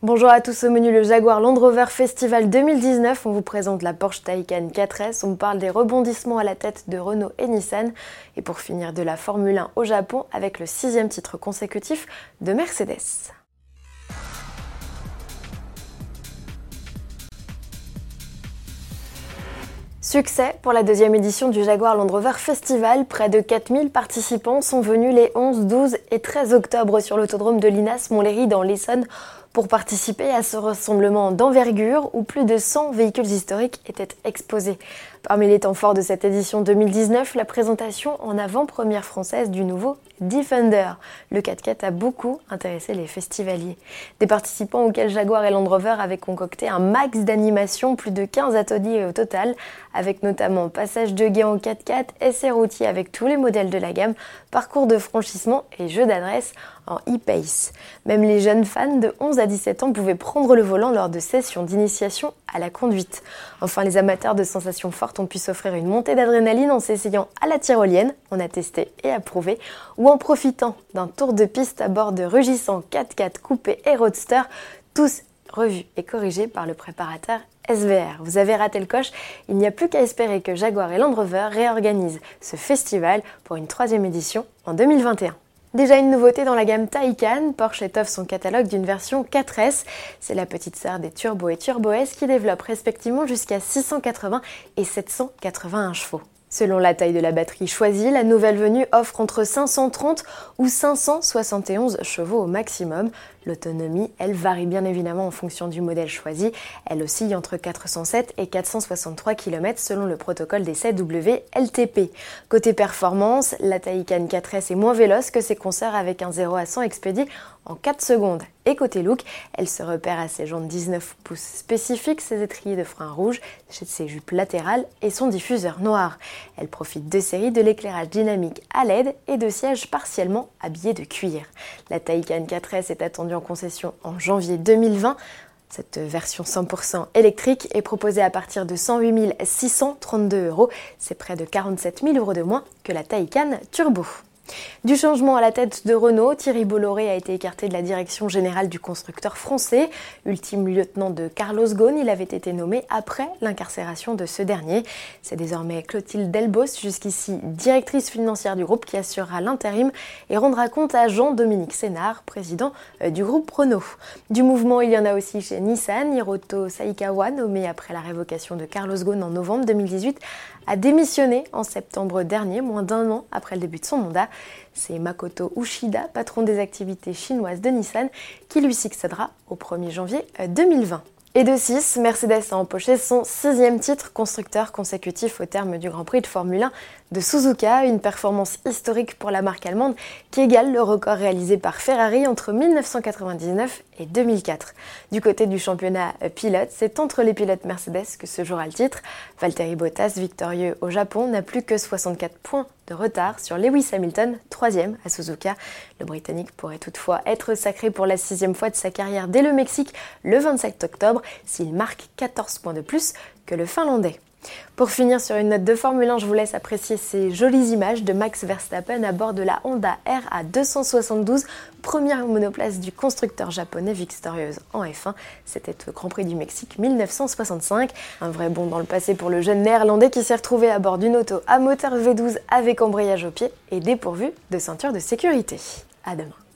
Bonjour à tous, au menu le Jaguar Land Rover Festival 2019. On vous présente la Porsche Taycan 4S. On parle des rebondissements à la tête de Renault et Nissan. Et pour finir de la Formule 1 au Japon avec le sixième titre consécutif de Mercedes. Succès pour la deuxième édition du Jaguar Land Rover Festival. Près de 4000 participants sont venus les 11, 12 et 13 octobre sur l'autodrome de Linas Montlhéry dans l'Essonne pour participer à ce rassemblement d'envergure où plus de 100 véhicules historiques étaient exposés. Parmi les temps forts de cette édition 2019, la présentation en avant-première française du nouveau Defender. Le 4x4 a beaucoup intéressé les festivaliers. Des participants auxquels Jaguar et Land Rover avaient concocté un max d'animation, plus de 15 ateliers au total, avec notamment passage de guet en 4x4, essai routier avec tous les modèles de la gamme, parcours de franchissement et jeu d'adresse en e-pace. Même les jeunes fans de 11 à 17 ans pouvaient prendre le volant lors de sessions d'initiation à la conduite. Enfin, les amateurs de sensations fortes ont pu s'offrir une montée d'adrénaline en s'essayant à la tyrolienne, on a testé et approuvé, ou en profitant d'un tour de piste à bord de rugissants 4x4 coupés et roadster, tous revus et corrigés par le préparateur SVR. Vous avez raté le coche, il n'y a plus qu'à espérer que Jaguar et Land Rover réorganisent ce festival pour une troisième édition en 2021. Déjà une nouveauté dans la gamme Taycan, Porsche étoffe son catalogue d'une version 4S. C'est la petite sœur des Turbo et Turbo S qui développe respectivement jusqu'à 680 et 781 chevaux. Selon la taille de la batterie choisie, la nouvelle venue offre entre 530 ou 571 chevaux au maximum. L'autonomie, elle varie bien évidemment en fonction du modèle choisi. Elle oscille entre 407 et 463 km selon le protocole des WLTP. Côté performance, la Taycan 4S est moins véloce que ses concerts avec un 0 à 100 expédié en 4 secondes. Et côté look, elle se repère à ses jantes 19 pouces spécifiques, ses étriers de frein rouge, ses jupes latérales et son diffuseur noir. Elle profite de séries de l'éclairage dynamique à LED et de sièges partiellement habillés de cuir. La Taycan 4S est attendue en concession en janvier 2020. Cette version 100% électrique est proposée à partir de 108 632 euros. C'est près de 47 000 euros de moins que la Taycan Turbo. Du changement à la tête de Renault, Thierry Bolloré a été écarté de la direction générale du constructeur français. Ultime lieutenant de Carlos Ghosn, il avait été nommé après l'incarcération de ce dernier. C'est désormais Clotilde Delbos, jusqu'ici directrice financière du groupe, qui assurera l'intérim et rendra compte à Jean-Dominique Sénard, président euh, du groupe Renault. Du mouvement, il y en a aussi chez Nissan. Hiroto Saikawa, nommé après la révocation de Carlos Ghosn en novembre 2018, a démissionné en septembre dernier, moins d'un an après le début de son mandat. C'est Makoto Ushida, patron des activités chinoises de Nissan, qui lui succédera au 1er janvier 2020. Euh, et de 6, Mercedes a empoché son sixième titre constructeur consécutif au terme du Grand Prix de Formule 1 de Suzuka, une performance historique pour la marque allemande qui égale le record réalisé par Ferrari entre 1999 et 2004. Du côté du championnat pilote, c'est entre les pilotes Mercedes que se jouera le titre. Valtteri Bottas, victorieux au Japon, n'a plus que 64 points de retard sur Lewis Hamilton, troisième à Suzuka. Le Britannique pourrait toutefois être sacré pour la sixième fois de sa carrière dès le Mexique le 27 octobre s'il marque 14 points de plus que le Finlandais. Pour finir sur une note de Formule 1, je vous laisse apprécier ces jolies images de Max Verstappen à bord de la Honda RA 272, première monoplace du constructeur japonais victorieuse en F1. C'était au Grand Prix du Mexique 1965. Un vrai bond dans le passé pour le jeune néerlandais qui s'est retrouvé à bord d'une auto à moteur V12 avec embrayage au pied et dépourvu de ceinture de sécurité. À demain.